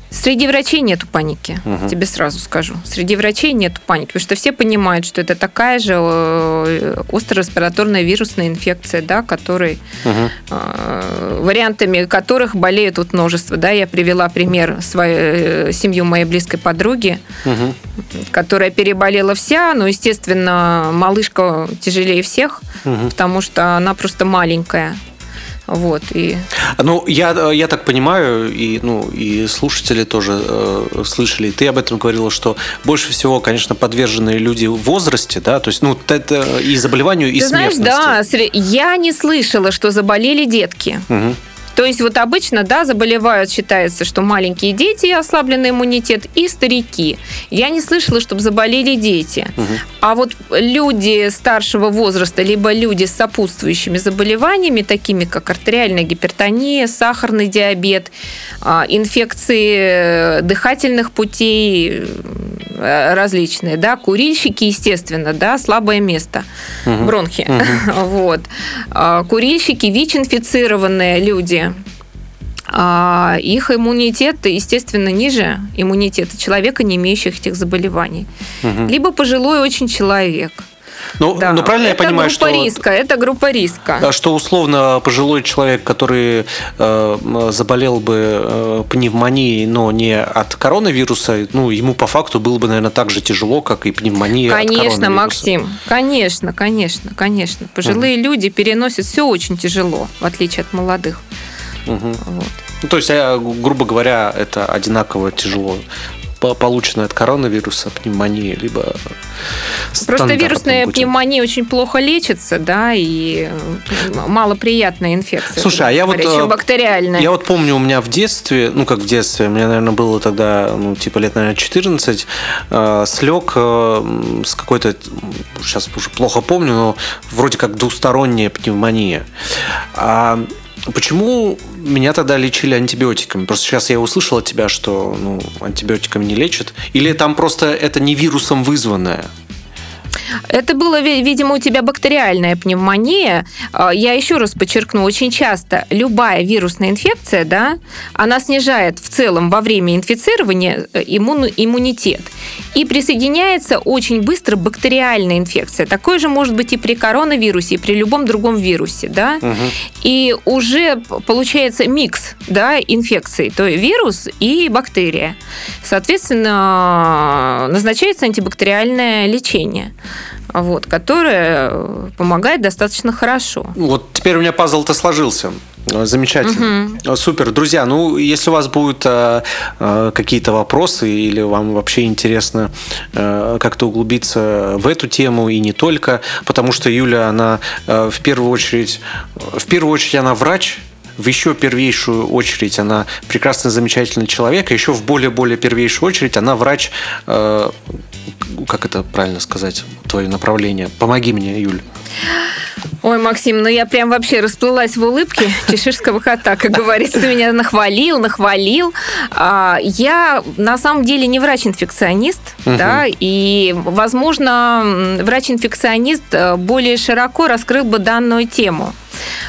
Среди врачей нету паники, угу. тебе сразу скажу. Среди врачей нету паники, потому что все понимают, что это такая же э, острореспираторная вирусная инфекция, да, которой, угу. э, вариантами которых болеют вот множество. Да, я привела пример свою э, семью моей близкой подруги, угу. которая переболела вся, но, естественно, малышка тяжелее всех, угу. потому что она просто маленькая. Вот, и... Ну, я, я так понимаю, и, ну, и слушатели тоже э, слышали, ты об этом говорила, что больше всего, конечно, подвержены люди в возрасте, да, то есть, ну, это и заболеванию, и ты смертности. Знаешь, да, я не слышала, что заболели детки. Угу. То есть вот обычно, да, заболевают, считается, что маленькие дети, ослабленный иммунитет, и старики. Я не слышала, чтобы заболели дети. Угу. А вот люди старшего возраста, либо люди с сопутствующими заболеваниями, такими как артериальная гипертония, сахарный диабет, а, инфекции дыхательных путей э, различные, да, курильщики, естественно, да, слабое место, угу. бронхи, угу. вот, а, курильщики, ВИЧ-инфицированные люди, а их иммунитет, естественно, ниже иммунитета человека, не имеющих этих заболеваний. Угу. Либо пожилой очень человек. Ну, да. ну правильно это я понимаю, группа что... риска, это группа риска. Что условно пожилой человек, который э, заболел бы э, пневмонией, но не от коронавируса, ну, ему по факту было бы, наверное, так же тяжело, как и пневмония конечно. Максим, конечно, конечно, конечно. Пожилые угу. люди переносят все очень тяжело, в отличие от молодых. Угу. Вот. Ну, то есть, э, грубо говоря, это одинаково тяжело полученная от коронавируса пневмония, либо Просто вирусная пневмония очень плохо лечится, да, и малоприятная инфекция. Слушай, а я вот... Э, бактериальная. Я вот помню, у меня в детстве, ну, как в детстве, мне, наверное, было тогда, ну, типа лет, наверное, 14, э, слег э, с какой-то, сейчас уже плохо помню, но вроде как двусторонняя пневмония. А Почему меня тогда лечили антибиотиками? Просто сейчас я услышал от тебя, что ну, антибиотиками не лечат. Или там просто это не вирусом вызванное? Это было, видимо, у тебя бактериальная пневмония. А, я еще раз подчеркну, очень часто любая вирусная инфекция, да, она снижает в целом во время инфицирования э, иммун, иммунитет. И присоединяется очень быстро бактериальная инфекция. Такое же может быть и при коронавирусе, и при любом другом вирусе, да. Угу. И уже получается микс, да, инфекций, то есть вирус и бактерия. Соответственно, назначается антибактериальное лечение вот, которая помогает достаточно хорошо. Вот теперь у меня пазл-то сложился. Замечательно. Супер. Друзья, ну, если у вас будут э, э, какие-то вопросы или вам вообще интересно э, как-то углубиться в эту тему и не только, потому что Юля, она э, в первую очередь, в первую очередь она врач, в еще первейшую очередь она прекрасный, замечательный человек, а еще в более-более первейшую очередь она врач, э, как это правильно сказать, твое направление. Помоги мне, Юль. Ой, Максим, ну я прям вообще расплылась в улыбке чеширского кота, как говорится, ты меня нахвалил, нахвалил. А, я на самом деле не врач-инфекционист, угу. да, и, возможно, врач-инфекционист э, более широко раскрыл бы данную тему.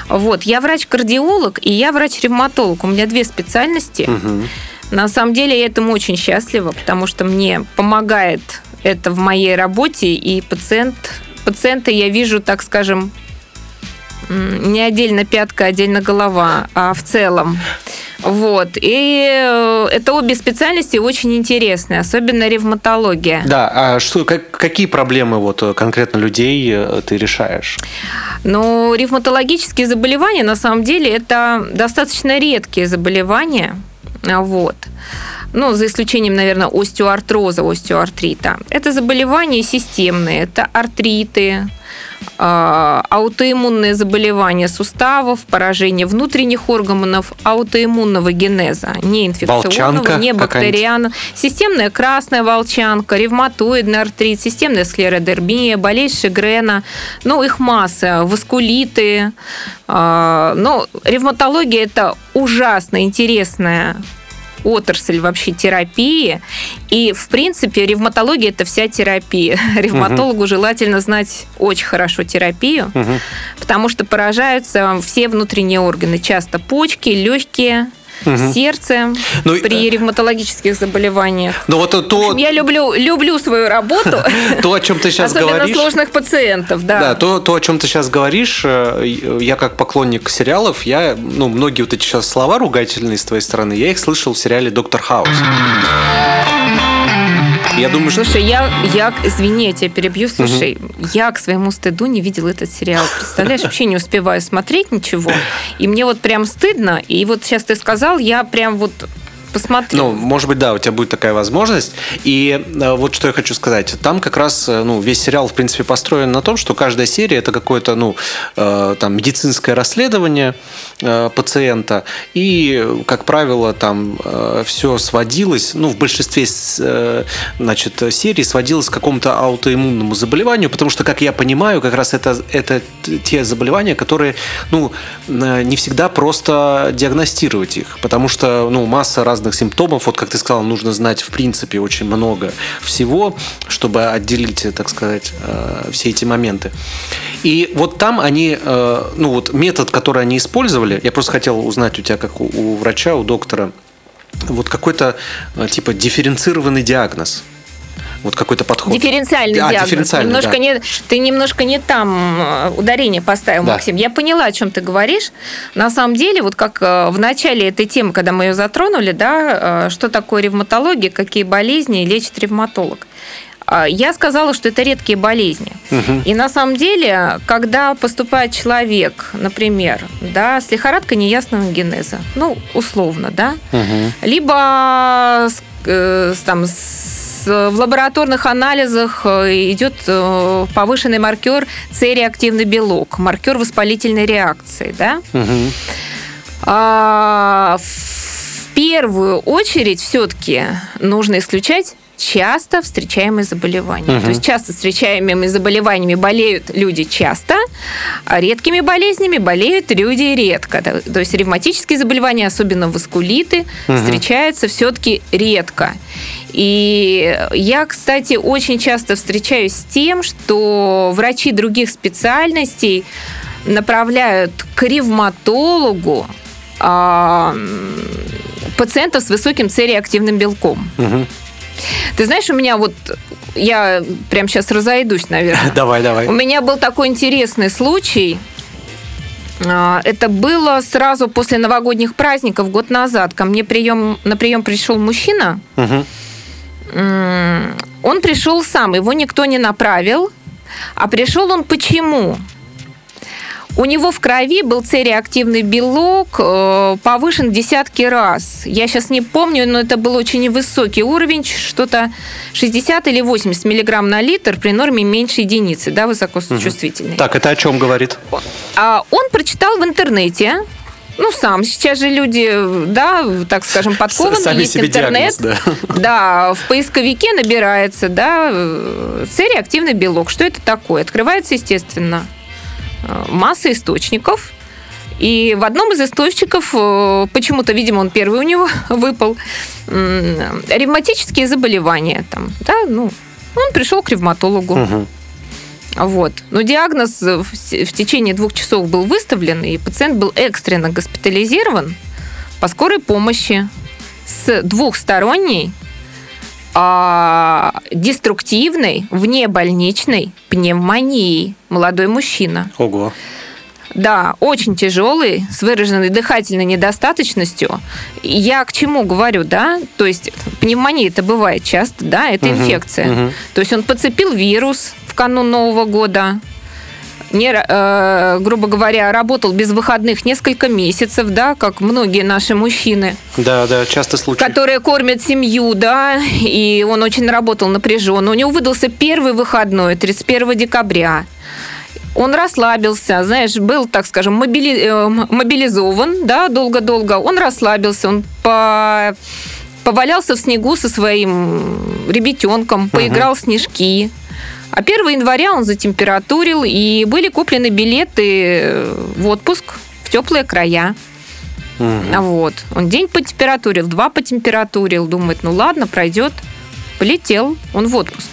Вот, я врач-кардиолог и я врач-ревматолог. У меня две специальности. Угу. На самом деле я этому очень счастлива, потому что мне помогает это в моей работе, и пациент, пациента я вижу, так скажем, не отдельно пятка, а отдельно голова, а в целом. Вот. И э, это обе специальности очень интересные, особенно ревматология. Да, а что, как, какие проблемы вот э, конкретно людей э, ты решаешь? Ну, ревматологические заболевания, на самом деле, это достаточно редкие заболевания. Вот ну, за исключением, наверное, остеоартроза, остеоартрита. Это заболевания системные, это артриты, а, аутоиммунные заболевания суставов, поражение внутренних органов, аутоиммунного генеза, не инфекционного, волчанка не бактерианного, системная красная волчанка, ревматоидный артрит, системная склеродермия, болезнь Шигрена, ну, их масса, васкулиты. А, но ревматология – это ужасно интересная отрасль вообще терапии. И, в принципе, ревматология – это вся терапия. Ревматологу угу. желательно знать очень хорошо терапию, угу. потому что поражаются все внутренние органы. Часто почки, легкие, угу. сердце ну, при ревматологических заболеваниях. Ну, вот то, общем, я люблю, люблю свою работу. То, о чем ты сейчас говоришь. Особенно сложных пациентов, да. Да, то, то, о чем ты сейчас говоришь, э, я как поклонник сериалов, я, ну, многие вот эти сейчас слова ругательные с твоей стороны, я их слышал в сериале «Доктор Хаус». Я думаю, что... Слушай, я, я, извини, я тебя перебью, слушай, угу. я к своему стыду не видел этот сериал. Представляешь, вообще не успеваю смотреть ничего. И мне вот прям стыдно. И вот сейчас ты сказал, я прям вот посмотрю. Ну, может быть, да, у тебя будет такая возможность. И э, вот что я хочу сказать. Там как раз э, ну, весь сериал, в принципе, построен на том, что каждая серия это какое-то ну, э, там, медицинское расследование пациента. И, как правило, там все сводилось, ну, в большинстве значит, серий сводилось к какому-то аутоиммунному заболеванию, потому что, как я понимаю, как раз это, это те заболевания, которые ну, не всегда просто диагностировать их, потому что ну, масса разных разных симптомов. Вот, как ты сказал, нужно знать, в принципе, очень много всего, чтобы отделить, так сказать, э, все эти моменты. И вот там они, э, ну вот метод, который они использовали, я просто хотел узнать у тебя, как у врача, у доктора, вот какой-то э, типа дифференцированный диагноз вот какой-то подход. Дифференциальный а, диагноз. Дифференциальный, немножко да. не, ты немножко не там э, ударение поставил, да. Максим. Я поняла, о чем ты говоришь. На самом деле, вот как э, в начале этой темы, когда мы ее затронули, да, э, что такое ревматология, какие болезни лечит ревматолог. Я сказала, что это редкие болезни. Угу. И на самом деле, когда поступает человек, например, да, с лихорадкой неясного генеза, ну, условно, да, угу. либо с, с, там, с в лабораторных анализах э, идет э, повышенный маркер С-реактивный белок, маркер воспалительной реакции, да? Угу. А, в первую очередь все-таки нужно исключать часто встречаемые заболевания. Угу. То есть часто встречаемыми заболеваниями болеют люди часто, а редкими болезнями болеют люди редко. То есть ревматические заболевания, особенно васкулиты, угу. встречаются все-таки редко. И я, кстати, очень часто встречаюсь с тем, что врачи других специальностей направляют к ревматологу а, пациентов с высоким С-реактивным белком. Угу. Ты знаешь, у меня вот я прям сейчас разойдусь, наверное. Давай, давай. У меня был такой интересный случай. А, это было сразу после новогодних праздников год назад. Ко мне прием, на прием пришел мужчина. Угу. Он пришел сам, его никто не направил. А пришел он почему? У него в крови был С-реактивный белок э, повышен в десятки раз. Я сейчас не помню, но это был очень невысокий уровень, что-то 60 или 80 миллиграмм на литр при норме меньше единицы, да, высокочувствительный. Так, это о чем говорит? А он прочитал в интернете, ну, сам. Сейчас же люди, да, так скажем, подкованы, Сами есть интернет. диагноз, да. Да, в поисковике набирается, да, э, С-реактивный белок. Что это такое? Открывается, естественно, масса источников. И в одном из источников, э, почему-то, видимо, он первый у него выпал, ревматические заболевания. Там, да, ну, он пришел к ревматологу. Мгм. Вот. Но диагноз в течение двух часов был выставлен, и пациент был экстренно госпитализирован по скорой помощи с двухсторонней а, деструктивной внебольничной пневмонией. Молодой мужчина. Ого. Да, очень тяжелый, с выраженной дыхательной недостаточностью. Я к чему говорю, да? То есть пневмония это бывает часто, да, это Мгм, инфекция. мгм. То есть он подцепил вирус в канун Нового года, не, э, грубо говоря, работал без выходных несколько месяцев, да, как многие наши мужчины, Да, да, часто случай. которые кормят семью, да, и он очень работал напряженно. У него выдался первый выходной, 31 декабря. Он расслабился, знаешь, был, так скажем, мобили- э, мобилизован, да, долго-долго. Он расслабился, он по- повалялся в снегу со своим ребятенком, поиграл в снежки. А 1 января он затемпературил, и были куплены билеты в отпуск в теплые края. А Вот. Он день потемпературил, два потемпературил. Думает, ну ладно, пройдет. Полетел он в отпуск.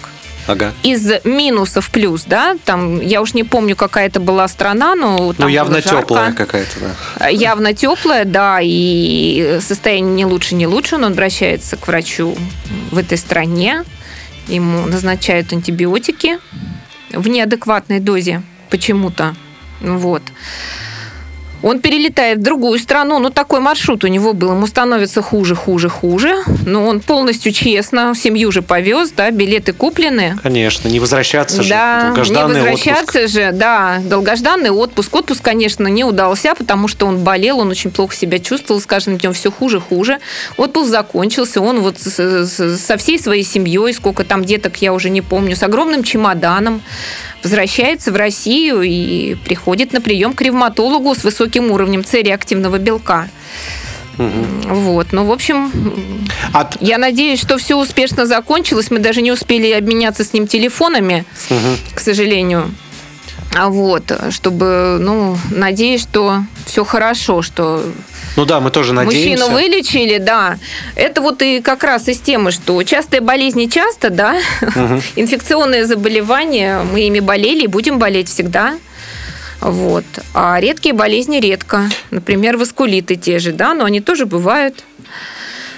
Ага. Из минуса в плюс, да, там, я уж не помню, какая это была страна, но там Ну, явно теплая какая-то, да. Явно теплая, да, и состояние не лучше, не лучше. Он обращается к врачу в этой стране. Ему назначают антибиотики в неадекватной дозе почему-то. Вот. Он перелетает в другую страну, ну такой маршрут у него был, ему становится хуже, хуже, хуже, но он полностью честно, семью же повез, да, билеты куплены, Конечно, не возвращаться же. да, не Долгожданный возвращаться отпуск. же, да, долгожданный отпуск. Отпуск, конечно, не удался, потому что он болел, он очень плохо себя чувствовал, с каждым днем все хуже, хуже. Отпуск закончился, он вот со всей своей семьей, сколько там деток, я уже не помню, с огромным чемоданом возвращается в Россию и приходит на прием к ревматологу с высоким уровнем С-реактивного белка. Вот, ну, в общем, А т- я надеюсь, что все успешно закончилось. Мы даже не успели обменяться с ним телефонами, к сожалению. А вот, чтобы, ну, надеюсь, что все хорошо, что Ну да, мы тоже надеемся. мужчину вылечили, да. Это вот и как раз из темы, что частые болезни часто, да, инфекционные заболевания, мы ими болели и будем болеть всегда. Вот. А редкие болезни редко. Например, васкулиты те же, да, но они тоже бывают.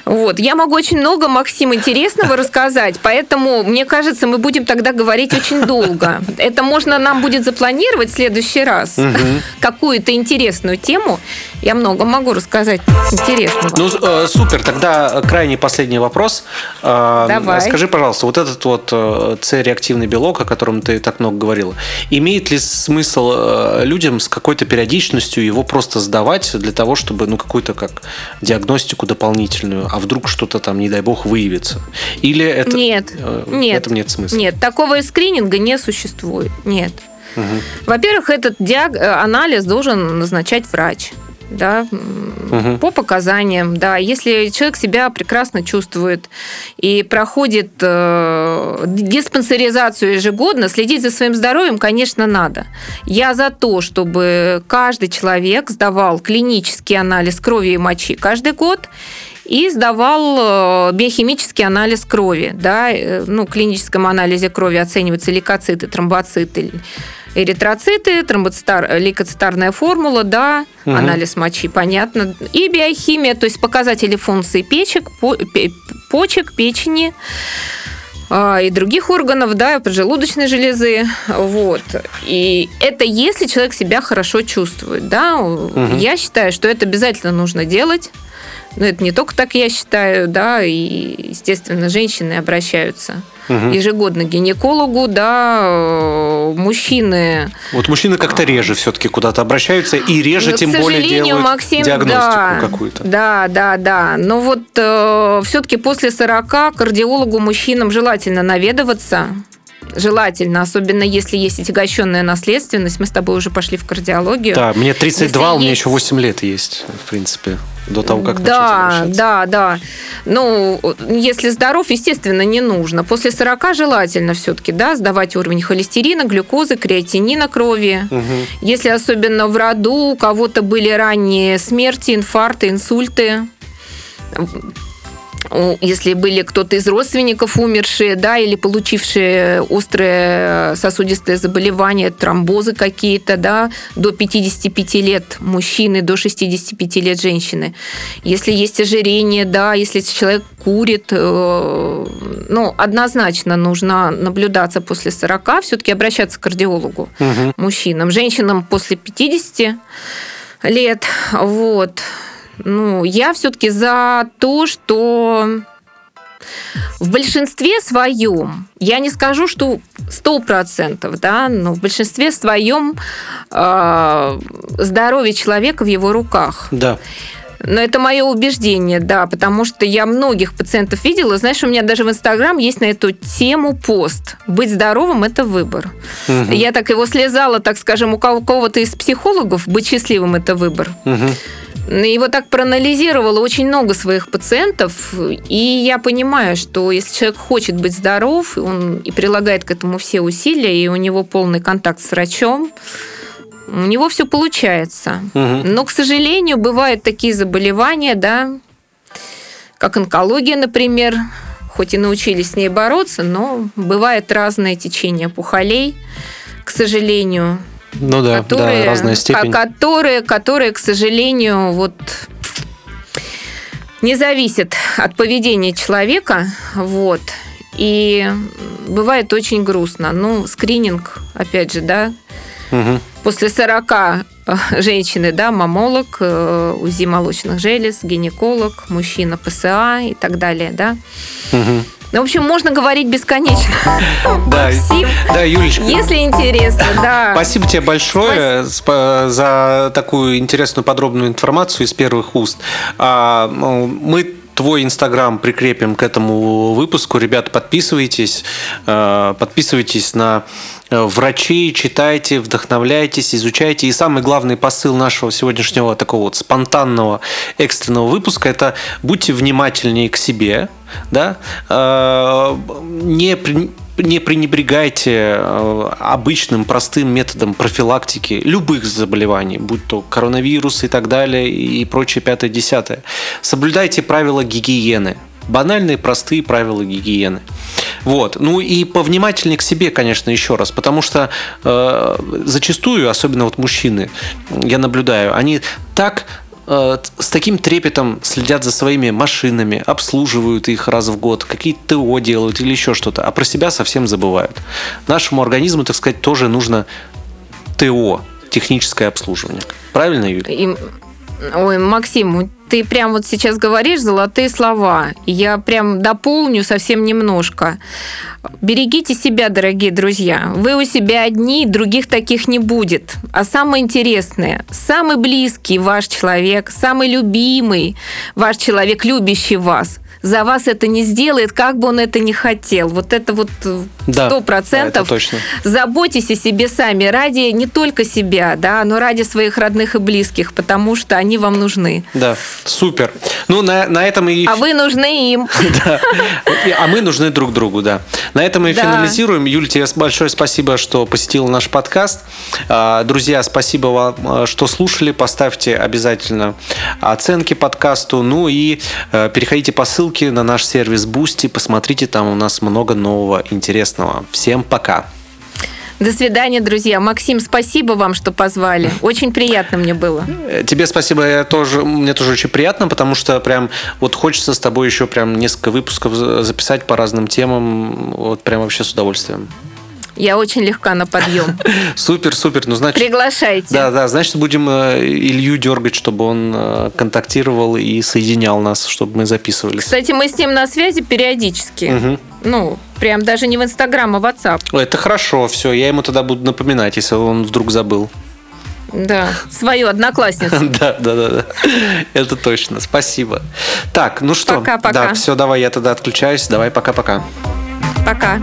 Вот. Я могу очень много, Максим, интересного рассказать, поэтому, мне кажется, мы будем тогда говорить очень долго. Это можно нам будет запланировать в следующий раз. Какую-то интересную тему. Я много могу рассказать интересного. Ну, э, супер, тогда крайний последний вопрос. Э, Давай. Скажи, пожалуйста, вот этот вот э, С-реактивный белок, о котором ты так много говорила, имеет ли смысл э, людям с какой-то периодичностью его просто сдавать для того, чтобы, ну, какую-то как диагностику дополнительную, а вдруг что-то там, не дай бог, выявится? Или это... Нет, э, в нет. этом нет смысла? Нет, такого скрининга не существует. Нет. Во-первых, этот диаг- э, анализ должен назначать врач. Да, Мгм. по показаниям, да. Если человек себя прекрасно чувствует и проходит э, диспансеризацию ежегодно, следить за своим здоровьем, конечно, надо. Я за то, чтобы каждый человек сдавал клинический анализ крови и мочи каждый год и сдавал э, биохимический анализ крови. Да? Э, Ну, в клиническом анализе крови оцениваются лейкоциты, тромбоциты, эритроциты, тромбоцитар, лейкоцитарная формула, да, Мгм. анализ мочи, понятно. И биохимия, то есть показатели функции печек, по- пе- почек, печени а, и других органов, да, поджелудочной железы, вот. И это если человек себя хорошо чувствует, да. Я считаю, что это обязательно нужно делать. Но это не только так я считаю, да, и, естественно, женщины обращаются ежегодно к гинекологу, да, э, мужчины. Вот мужчины как-то реже все-таки куда-то обращаются и реже, Ну, тем более делают Максим, диагностику да, какую-то. Да, да, да. Но вот все-таки после 40 кардиологу мужчинам желательно наведываться. Желательно, особенно если есть отягощенная наследственность. Мы с тобой уже пошли в кардиологию. Да, мне 32, Если у меня есть- еще 8 лет есть, в принципе, до того, как начать да, да, да. Ну, если здоров, естественно, не нужно. После 40 желательно все-таки, да, сдавать уровень холестерина, глюкозы, креатинина крови. Если особенно в роду у кого-то были ранние смерти, инфаркты, инсульты, если были кто-то из родственников умершие, да, или получившие острое сосудистое заболевание, тромбозы какие-то, да, до 55 лет мужчины, до 65 лет женщины. Если есть ожирение, да, если человек курит, э, ну, однозначно нужно наблюдаться после 40, все-таки обращаться к кардиологу Мгм. мужчинам. Женщинам после 50 лет, вот. Ну, я все-таки за то, что в большинстве своем, я не скажу, что сто процентов, да, но в большинстве своем э, здоровье человека в его руках. Да. Но это мое убеждение, да, потому что я многих пациентов видела. Знаешь, у меня даже в Инстаграм есть на эту тему пост. Быть здоровым – это выбор. Мгм. Я так его слезала, так скажем, у кого- кого-то из психологов. Быть счастливым – это выбор. Мгм. Его так проанализировала очень много своих пациентов, и я понимаю, что если человек хочет быть здоров, и он и прилагает к этому все усилия, и у него полный контакт с врачом, у него все получается. Мгм. Но, к сожалению, бывают такие заболевания, да, как онкология, например, хоть и научились с ней бороться, но бывает разное течение пухолей, к сожалению, Ну да, которые, да, разная степень. ко- которые, которые, к сожалению, вот не зависят от поведения человека, вот. И бывает очень грустно. Ну, скрининг, опять же, да, Мгм. после 40 э, женщины, да, мамолог, э, УЗИ молочных желез, гинеколог, мужчина ПСА и так далее, да. Мгм. Ну, в общем, можно говорить бесконечно. Да, Максим, да, Юлечка. если интересно, да. Спасибо тебе большое спа- за такую интересную подробную информацию из первых уст. А, Мы твой инстаграм прикрепим к этому выпуску. Ребята, подписывайтесь. э, Подписывайтесь на э, врачей, читайте, вдохновляйтесь, изучайте. И самый главный посыл нашего сегодняшнего такого вот спонтанного экстренного выпуска – это будьте внимательнее к себе, да, Э, не не пренебрегайте э, обычным простым методом профилактики любых заболеваний, будь то коронавирус и так далее, и прочее пятое-десятое. Соблюдайте правила гигиены. Банальные, простые правила гигиены. Вот. Ну и повнимательнее к себе, конечно, еще раз, потому что э, зачастую, особенно вот мужчины, я наблюдаю, они так с таким трепетом следят за своими машинами, обслуживают их раз в год, какие-то ТО делают или еще что-то, а про себя совсем забывают. Нашему организму, так сказать, тоже нужно ТО, техническое обслуживание. Правильно, Юля? Ой, Максим, ты прям вот сейчас говоришь золотые слова. Я прям дополню совсем немножко. Берегите себя, дорогие друзья. Вы у себя одни, других таких не будет. А самое интересное, самый близкий ваш человек, самый любимый ваш человек, любящий вас, за вас это не сделает, как бы он это ни хотел. Вот это вот Да, сто да, процентов. точно. Заботьтесь о себе сами ради не только себя, да, но ради своих родных и близких, потому что они вам нужны. Да, супер. Ну, на, на этом и... А вы нужны им. Да. А мы нужны друг другу, да. На этом мы Да. финализируем. Юль, тебе большое спасибо, что посетила наш подкаст. А, Друзья, спасибо вам, а, что слушали. Поставьте обязательно оценки подкасту. Ну и э, переходите по ссылке на наш сервис Boosty. Посмотрите, там у нас много нового интересного. Всем пока. До свидания, друзья. Максим, спасибо вам, что позвали. Очень приятно мне было. Э, Тебе спасибо, я тоже, мне тоже очень приятно, потому что прям вот хочется с тобой еще прям несколько выпусков за- записать по разным темам. Вот прям вообще с удовольствием. Я очень легка на подъем. Супер, супер. Ну, значит, Приглашайте. да, да, значит, будем э, Илью дергать, чтобы он э, контактировал и соединял нас, чтобы мы записывались. Кстати, мы с ним на связи периодически. Мгм. Ну, Прям даже не в Инстаграм, а в WhatsApp. Это хорошо, все, я ему тогда буду напоминать, если он вдруг забыл. Да, свою одноклассницу. Да, да, да, да. Это точно. Спасибо. Так, ну что? Пока-пока. Да, все, давай, я тогда отключаюсь. Давай, пока-пока. Пока.